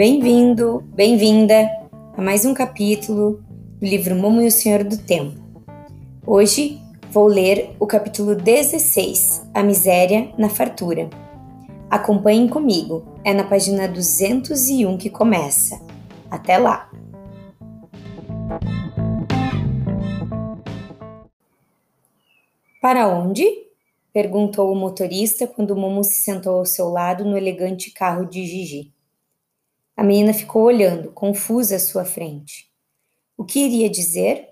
Bem-vindo, bem-vinda a mais um capítulo do livro Momo e o Senhor do Tempo. Hoje vou ler o capítulo 16, A Miséria na Fartura. Acompanhem comigo, é na página 201 que começa. Até lá! Para onde? perguntou o motorista quando Momo se sentou ao seu lado no elegante carro de Gigi. A menina ficou olhando, confusa à sua frente. O que iria dizer?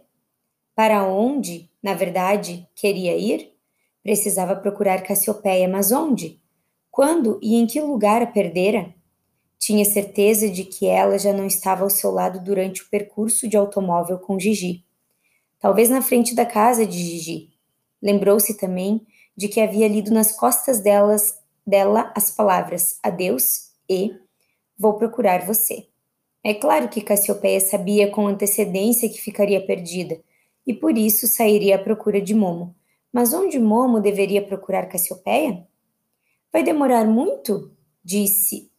Para onde, na verdade, queria ir? Precisava procurar Cassiopeia, mas onde? Quando e em que lugar a perdera? Tinha certeza de que ela já não estava ao seu lado durante o percurso de automóvel com Gigi. Talvez na frente da casa de Gigi. Lembrou-se também de que havia lido nas costas delas, dela as palavras adeus e Vou procurar você. É claro que Cassiopeia sabia com antecedência que ficaria perdida, e por isso sairia à procura de Momo. Mas onde Momo deveria procurar Cassiopeia? Vai demorar muito? disse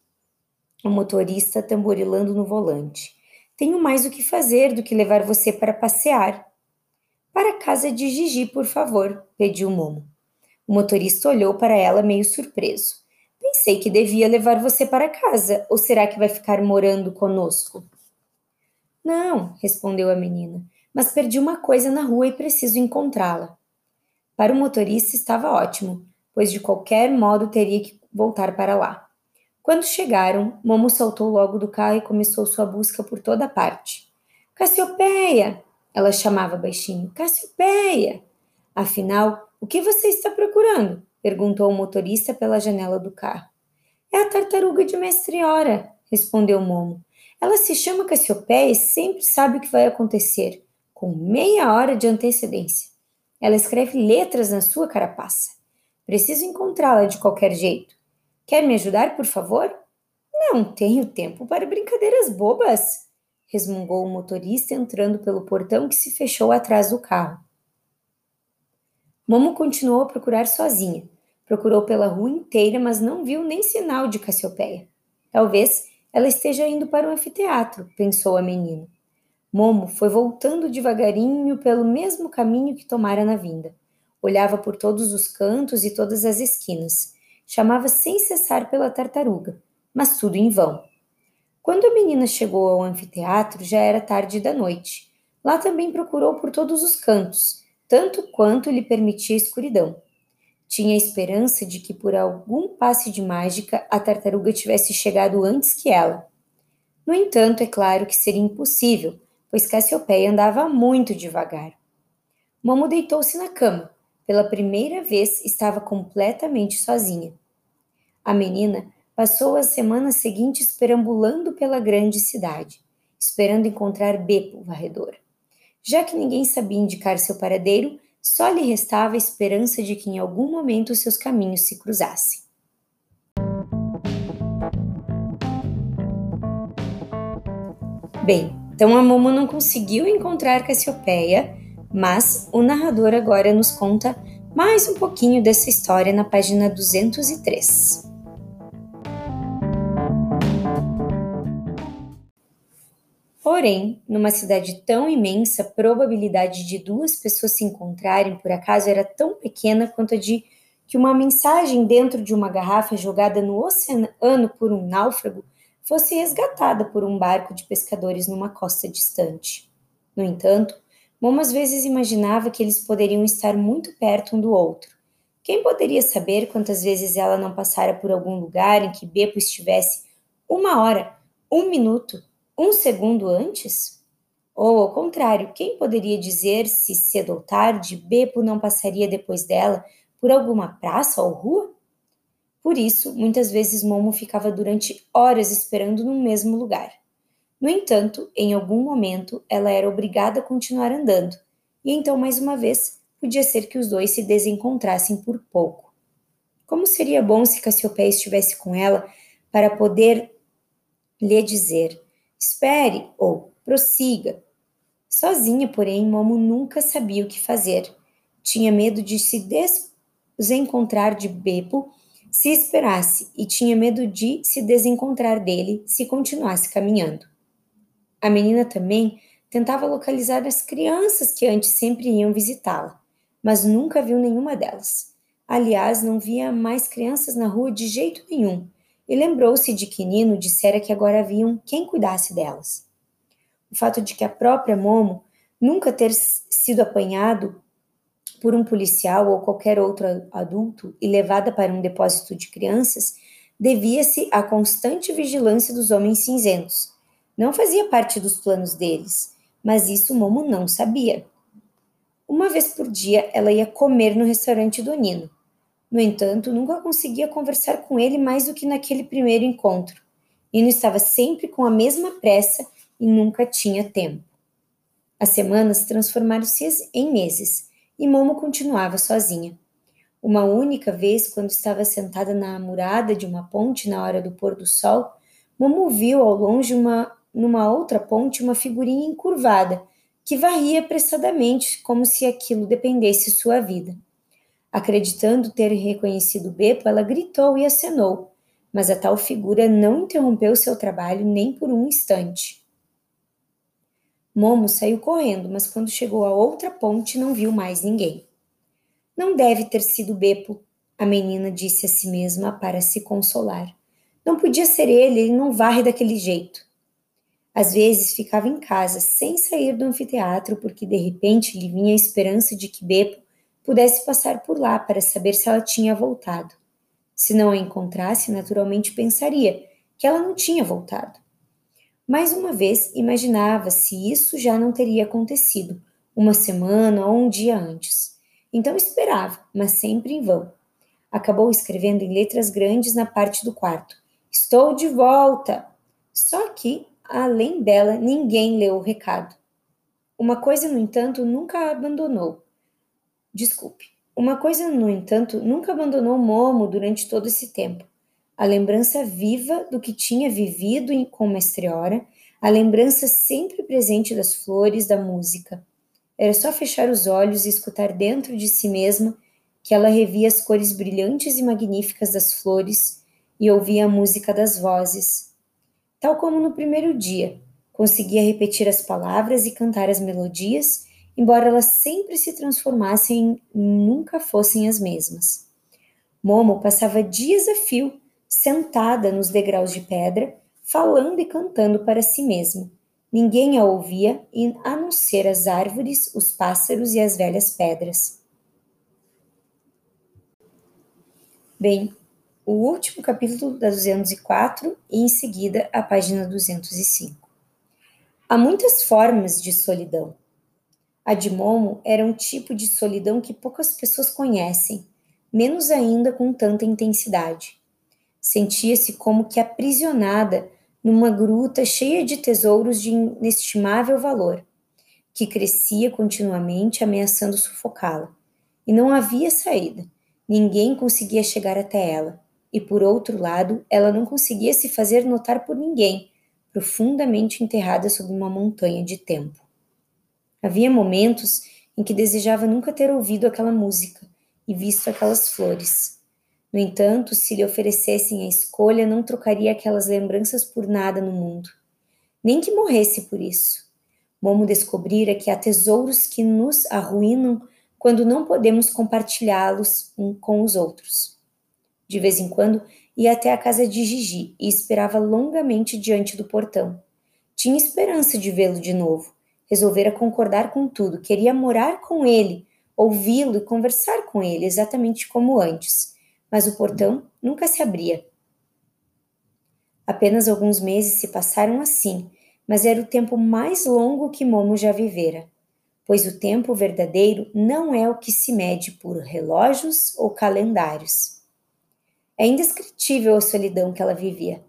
o motorista tamborilando no volante. Tenho mais o que fazer do que levar você para passear. Para a casa de Gigi, por favor, pediu Momo. O motorista olhou para ela meio surpreso. Pensei que devia levar você para casa, ou será que vai ficar morando conosco? Não, respondeu a menina, mas perdi uma coisa na rua e preciso encontrá-la. Para o motorista estava ótimo, pois de qualquer modo teria que voltar para lá. Quando chegaram, Momo saltou logo do carro e começou sua busca por toda parte. Cassiopeia! Ela chamava baixinho. Cassiopeia! Afinal, o que você está procurando? perguntou o motorista pela janela do carro. É a tartaruga de Mestre Hora, respondeu Momo. Ela se chama Cassiopeia e sempre sabe o que vai acontecer, com meia hora de antecedência. Ela escreve letras na sua carapaça. Preciso encontrá-la de qualquer jeito. Quer me ajudar, por favor? Não tenho tempo para brincadeiras bobas, resmungou o motorista entrando pelo portão que se fechou atrás do carro. Momo continuou a procurar sozinha. Procurou pela rua inteira, mas não viu nem sinal de Cassiopeia. Talvez ela esteja indo para o anfiteatro, pensou a menina. Momo foi voltando devagarinho pelo mesmo caminho que tomara na vinda. Olhava por todos os cantos e todas as esquinas. Chamava sem cessar pela tartaruga, mas tudo em vão. Quando a menina chegou ao anfiteatro, já era tarde da noite. Lá também procurou por todos os cantos, tanto quanto lhe permitia a escuridão. Tinha esperança de que por algum passe de mágica a tartaruga tivesse chegado antes que ela. No entanto, é claro que seria impossível, pois Cassiopeia andava muito devagar. Momo deitou-se na cama. Pela primeira vez estava completamente sozinha. A menina passou as semanas seguintes perambulando pela grande cidade, esperando encontrar Bepo, varredor. Já que ninguém sabia indicar seu paradeiro, só lhe restava a esperança de que em algum momento seus caminhos se cruzassem. Bem, então a Momo não conseguiu encontrar Cassiopeia, mas o narrador agora nos conta mais um pouquinho dessa história na página 203. Porém, numa cidade tão imensa, a probabilidade de duas pessoas se encontrarem por acaso era tão pequena quanto a de que uma mensagem dentro de uma garrafa jogada no oceano por um náufrago fosse resgatada por um barco de pescadores numa costa distante. No entanto, Momo às vezes imaginava que eles poderiam estar muito perto um do outro. Quem poderia saber quantas vezes ela não passara por algum lugar em que Beppo estivesse uma hora, um minuto, um segundo antes? Ou, ao contrário, quem poderia dizer se cedo ou tarde Beppo não passaria depois dela por alguma praça ou rua? Por isso, muitas vezes Momo ficava durante horas esperando no mesmo lugar. No entanto, em algum momento ela era obrigada a continuar andando, e então, mais uma vez, podia ser que os dois se desencontrassem por pouco. Como seria bom se Cassiopeia estivesse com ela para poder lhe dizer: Espere ou prossiga. Sozinha, porém, Momo nunca sabia o que fazer. Tinha medo de se desencontrar de Beppo se esperasse e tinha medo de se desencontrar dele se continuasse caminhando. A menina também tentava localizar as crianças que antes sempre iam visitá-la, mas nunca viu nenhuma delas. Aliás, não via mais crianças na rua de jeito nenhum, e lembrou-se de que Nino dissera que agora haviam quem cuidasse delas. O fato de que a própria Momo nunca ter sido apanhado por um policial ou qualquer outro adulto e levada para um depósito de crianças devia-se à constante vigilância dos homens cinzentos. Não fazia parte dos planos deles, mas isso Momo não sabia. Uma vez por dia ela ia comer no restaurante do Nino. No entanto, nunca conseguia conversar com ele mais do que naquele primeiro encontro. Nino estava sempre com a mesma pressa e nunca tinha tempo. As semanas transformaram-se em meses e Momo continuava sozinha. Uma única vez, quando estava sentada na murada de uma ponte na hora do pôr do sol, Momo viu ao longe uma, numa outra ponte uma figurinha encurvada que varria apressadamente como se aquilo dependesse sua vida. Acreditando ter reconhecido Bepo, ela gritou e acenou, mas a tal figura não interrompeu seu trabalho nem por um instante. Momo saiu correndo, mas quando chegou à outra ponte não viu mais ninguém. Não deve ter sido Bepo, a menina disse a si mesma para se consolar. Não podia ser ele, ele não varre daquele jeito. Às vezes ficava em casa, sem sair do anfiteatro, porque de repente lhe vinha a esperança de que Bepo pudesse passar por lá para saber se ela tinha voltado. Se não a encontrasse, naturalmente pensaria que ela não tinha voltado. Mais uma vez, imaginava se isso já não teria acontecido, uma semana ou um dia antes. Então esperava, mas sempre em vão. Acabou escrevendo em letras grandes na parte do quarto: Estou de volta! Só que, além dela, ninguém leu o recado. Uma coisa, no entanto, nunca a abandonou. Desculpe. Uma coisa, no entanto, nunca abandonou Momo durante todo esse tempo. A lembrança viva do que tinha vivido com Mestriora, a lembrança sempre presente das flores, da música. Era só fechar os olhos e escutar dentro de si mesma que ela revia as cores brilhantes e magníficas das flores e ouvia a música das vozes. Tal como no primeiro dia, conseguia repetir as palavras e cantar as melodias embora elas sempre se transformassem nunca fossem as mesmas. Momo passava dias a fio, sentada nos degraus de pedra, falando e cantando para si mesma. Ninguém a ouvia, a não ser as árvores, os pássaros e as velhas pedras. Bem, o último capítulo da 204 e em seguida a página 205. Há muitas formas de solidão. A de Momo era um tipo de solidão que poucas pessoas conhecem, menos ainda com tanta intensidade. Sentia-se como que aprisionada numa gruta cheia de tesouros de inestimável valor, que crescia continuamente ameaçando sufocá-la. E não havia saída. Ninguém conseguia chegar até ela. E por outro lado, ela não conseguia se fazer notar por ninguém, profundamente enterrada sob uma montanha de tempo. Havia momentos em que desejava nunca ter ouvido aquela música e visto aquelas flores. No entanto, se lhe oferecessem a escolha, não trocaria aquelas lembranças por nada no mundo. Nem que morresse por isso. Momo descobrira que há tesouros que nos arruinam quando não podemos compartilhá-los um com os outros. De vez em quando, ia até a casa de Gigi e esperava longamente diante do portão. Tinha esperança de vê-lo de novo, resolvera concordar com tudo, queria morar com ele, ouvi-lo e conversar com ele, exatamente como antes. Mas o portão nunca se abria. Apenas alguns meses se passaram assim, mas era o tempo mais longo que Momo já vivera, pois o tempo verdadeiro não é o que se mede por relógios ou calendários. É indescritível a solidão que ela vivia.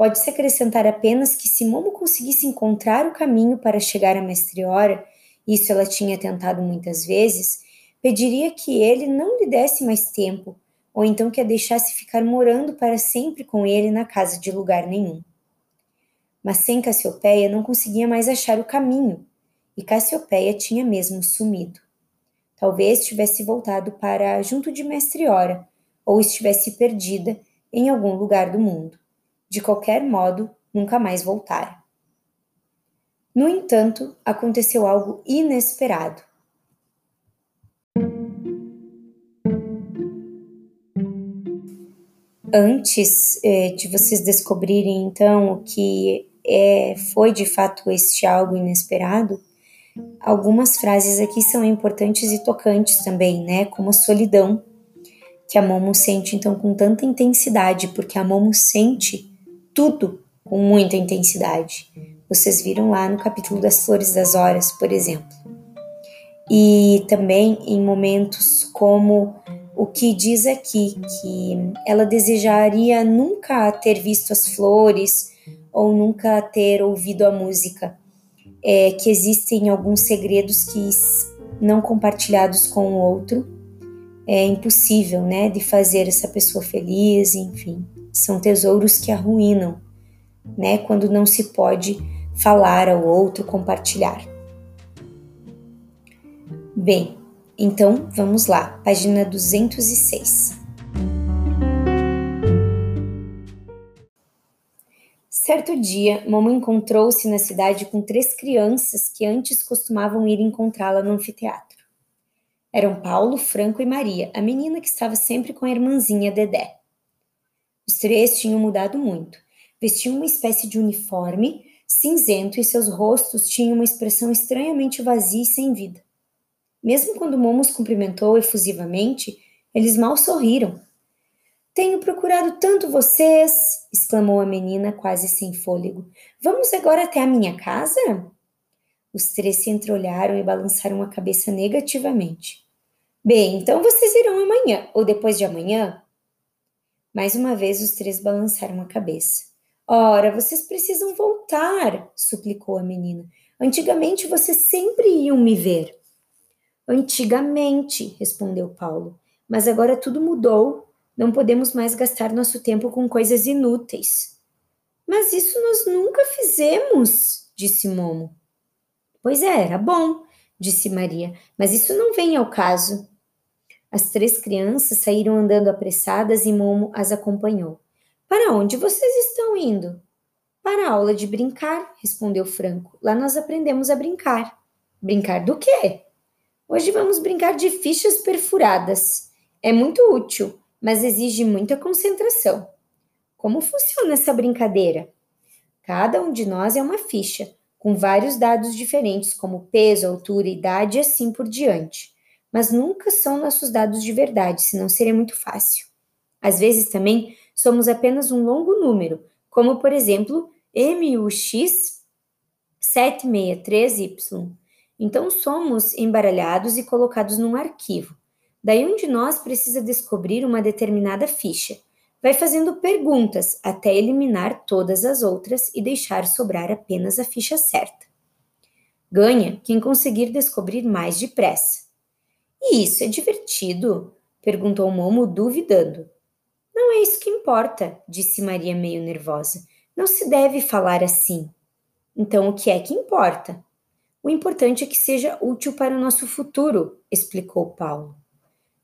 Pode-se acrescentar apenas que se Momo conseguisse encontrar o caminho para chegar a Mestriora, isso ela tinha tentado muitas vezes, pediria que ele não lhe desse mais tempo, ou então que a deixasse ficar morando para sempre com ele na casa de lugar nenhum. Mas sem Cassiopeia não conseguia mais achar o caminho, e Cassiopeia tinha mesmo sumido. Talvez tivesse voltado para junto de Mestriora, ou estivesse perdida em algum lugar do mundo. De qualquer modo, nunca mais voltara. No entanto, aconteceu algo inesperado. Antes eh, de vocês descobrirem então o que é, foi de fato este algo inesperado, algumas frases aqui são importantes e tocantes também, né? Como a solidão, que a Momo sente então com tanta intensidade, porque a Momo sente tudo com muita intensidade. Vocês viram lá no capítulo das Flores das Horas, por exemplo. E também em momentos como o que diz aqui, que ela desejaria nunca ter visto as flores ou nunca ter ouvido a música, é, que existem alguns segredos que não compartilhados com o outro é impossível, né, de fazer essa pessoa feliz, enfim, são tesouros que arruinam, né, quando não se pode falar ao outro, compartilhar. Bem, então vamos lá, página 206. Certo dia, Momo encontrou-se na cidade com três crianças que antes costumavam ir encontrá-la no anfiteatro. Eram Paulo, Franco e Maria, a menina que estava sempre com a irmãzinha Dedé. Os três tinham mudado muito. Vestiam uma espécie de uniforme cinzento e seus rostos tinham uma expressão estranhamente vazia e sem vida. Mesmo quando Momo os cumprimentou efusivamente, eles mal sorriram. Tenho procurado tanto vocês! exclamou a menina, quase sem fôlego. Vamos agora até a minha casa? Os três se entreolharam e balançaram a cabeça negativamente. Bem, então vocês irão amanhã ou depois de amanhã? Mais uma vez os três balançaram a cabeça. Ora, vocês precisam voltar, suplicou a menina. Antigamente vocês sempre iam me ver. Antigamente, respondeu Paulo, mas agora tudo mudou. Não podemos mais gastar nosso tempo com coisas inúteis. Mas isso nós nunca fizemos, disse Momo. Pois é, era bom, disse Maria, mas isso não vem ao caso. As três crianças saíram andando apressadas e Momo as acompanhou. Para onde vocês estão indo? Para a aula de brincar, respondeu Franco. Lá nós aprendemos a brincar. Brincar do quê? Hoje vamos brincar de fichas perfuradas. É muito útil, mas exige muita concentração. Como funciona essa brincadeira? Cada um de nós é uma ficha, com vários dados diferentes, como peso, altura, idade e assim por diante. Mas nunca são nossos dados de verdade, senão seria muito fácil. Às vezes também somos apenas um longo número, como por exemplo MUX 763Y. Então somos embaralhados e colocados num arquivo. Daí um de nós precisa descobrir uma determinada ficha. Vai fazendo perguntas até eliminar todas as outras e deixar sobrar apenas a ficha certa. Ganha quem conseguir descobrir mais depressa. E isso é divertido? perguntou Momo, duvidando. Não é isso que importa, disse Maria meio nervosa. Não se deve falar assim. Então, o que é que importa? O importante é que seja útil para o nosso futuro, explicou Paulo.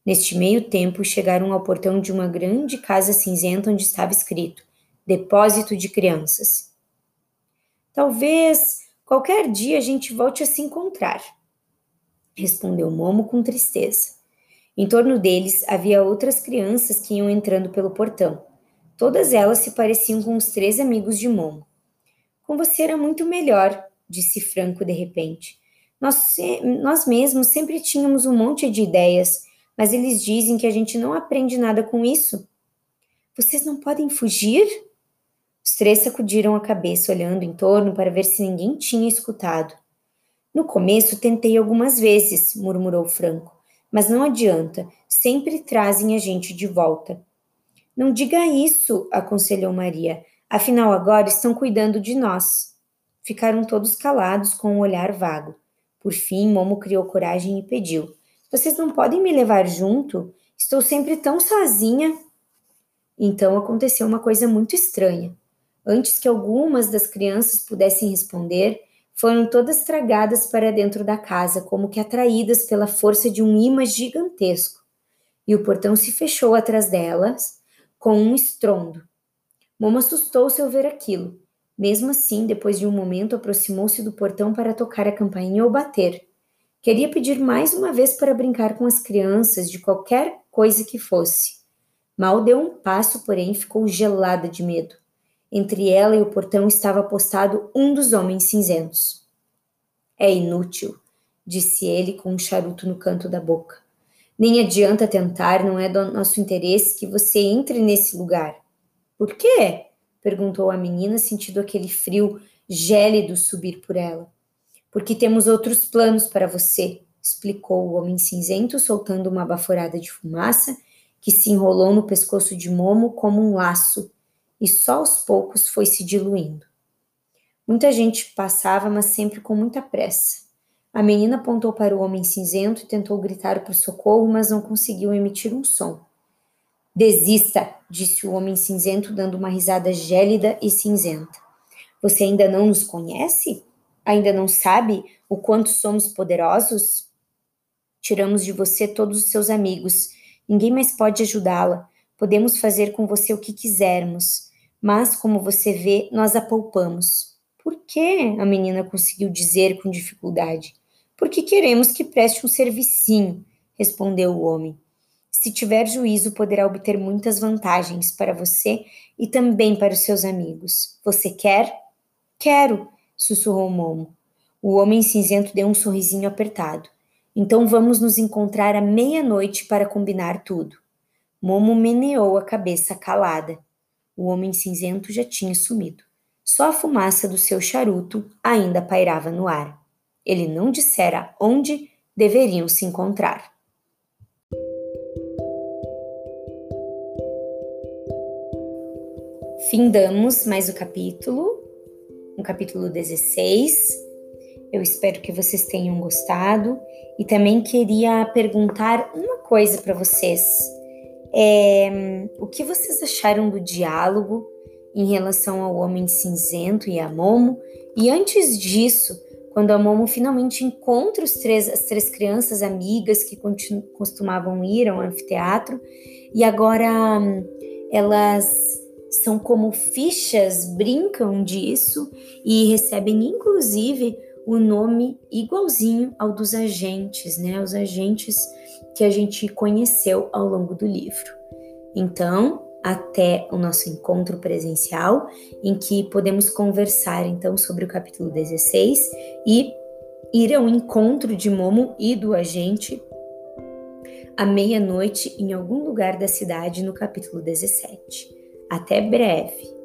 Neste meio tempo, chegaram ao portão de uma grande casa cinzenta onde estava escrito: Depósito de Crianças. Talvez qualquer dia a gente volte a se encontrar, respondeu Momo com tristeza. Em torno deles havia outras crianças que iam entrando pelo portão. Todas elas se pareciam com os três amigos de Momo. Com você era muito melhor, disse Franco de repente. Nós, nós mesmos sempre tínhamos um monte de ideias, mas eles dizem que a gente não aprende nada com isso. Vocês não podem fugir? Os três sacudiram a cabeça, olhando em torno para ver se ninguém tinha escutado. No começo tentei algumas vezes, murmurou Franco. Mas não adianta, sempre trazem a gente de volta. Não diga isso, aconselhou Maria. Afinal, agora estão cuidando de nós. Ficaram todos calados com um olhar vago. Por fim, Momo criou coragem e pediu: Vocês não podem me levar junto? Estou sempre tão sozinha. Então aconteceu uma coisa muito estranha. Antes que algumas das crianças pudessem responder, foram todas tragadas para dentro da casa, como que atraídas pela força de um imã gigantesco. e o portão se fechou atrás delas com um estrondo. Momo assustou-se ao ver aquilo. Mesmo assim, depois de um momento, aproximou-se do portão para tocar a campainha ou bater. Queria pedir mais uma vez para brincar com as crianças, de qualquer coisa que fosse. Mal deu um passo, porém ficou gelada de medo. Entre ela e o portão estava postado um dos homens cinzentos. É inútil, disse ele com um charuto no canto da boca. Nem adianta tentar, não é do nosso interesse que você entre nesse lugar. Por quê? perguntou a menina, sentindo aquele frio gélido subir por ela. Porque temos outros planos para você, explicou o homem cinzento, soltando uma baforada de fumaça que se enrolou no pescoço de Momo como um laço e só aos poucos foi se diluindo. Muita gente passava, mas sempre com muita pressa. A menina apontou para o homem cinzento e tentou gritar por socorro, mas não conseguiu emitir um som. Desista, disse o homem cinzento, dando uma risada gélida e cinzenta. Você ainda não nos conhece? Ainda não sabe o quanto somos poderosos? Tiramos de você todos os seus amigos. Ninguém mais pode ajudá-la. Podemos fazer com você o que quisermos. Mas, como você vê, nós a poupamos. Por quê? A menina conseguiu dizer com dificuldade. Porque queremos que preste um servicinho, respondeu o homem. Se tiver juízo, poderá obter muitas vantagens para você e também para os seus amigos. Você quer? Quero, sussurrou Momo. O homem cinzento deu um sorrisinho apertado. Então vamos nos encontrar à meia-noite para combinar tudo. Momo meneou a cabeça calada. O homem cinzento já tinha sumido. Só a fumaça do seu charuto ainda pairava no ar ele não dissera onde deveriam se encontrar. Findamos mais o capítulo, um capítulo 16. Eu espero que vocês tenham gostado e também queria perguntar uma coisa para vocês. É, o que vocês acharam do diálogo em relação ao Homem Cinzento e a Momo? E antes disso, quando a Momo finalmente encontra os três, as três crianças amigas que costumavam ir ao anfiteatro e agora hum, elas são como fichas, brincam disso e recebem inclusive o nome igualzinho ao dos agentes, né? Os agentes que a gente conheceu ao longo do livro. Então, até o nosso encontro presencial, em que podemos conversar então sobre o capítulo 16 e ir ao encontro de Momo e do agente à meia-noite em algum lugar da cidade no capítulo 17. Até breve!